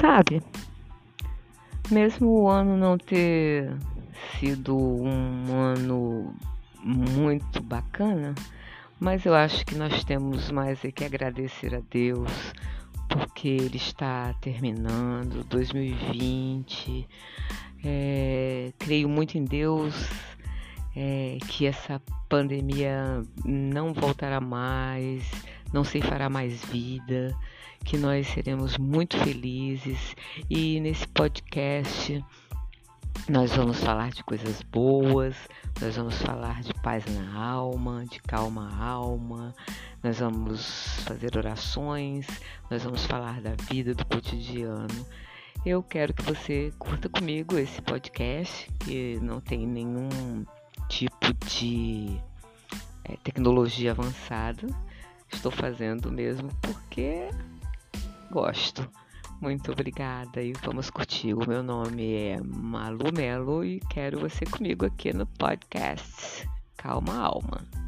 Sabe, mesmo o ano não ter sido um ano muito bacana, mas eu acho que nós temos mais é que agradecer a Deus porque Ele está terminando 2020. É, creio muito em Deus é, que essa pandemia não voltará mais, não se fará mais vida, que nós seremos muito felizes e nesse podcast nós vamos falar de coisas boas, nós vamos falar de paz na alma, de calma alma, nós vamos fazer orações, nós vamos falar da vida, do cotidiano. Eu quero que você curta comigo esse podcast, que não tem nenhum tipo de é, tecnologia avançada. Estou fazendo mesmo porque gosto. Muito obrigada e vamos curtir. O meu nome é Malu Melo e quero você comigo aqui no podcast Calma Alma.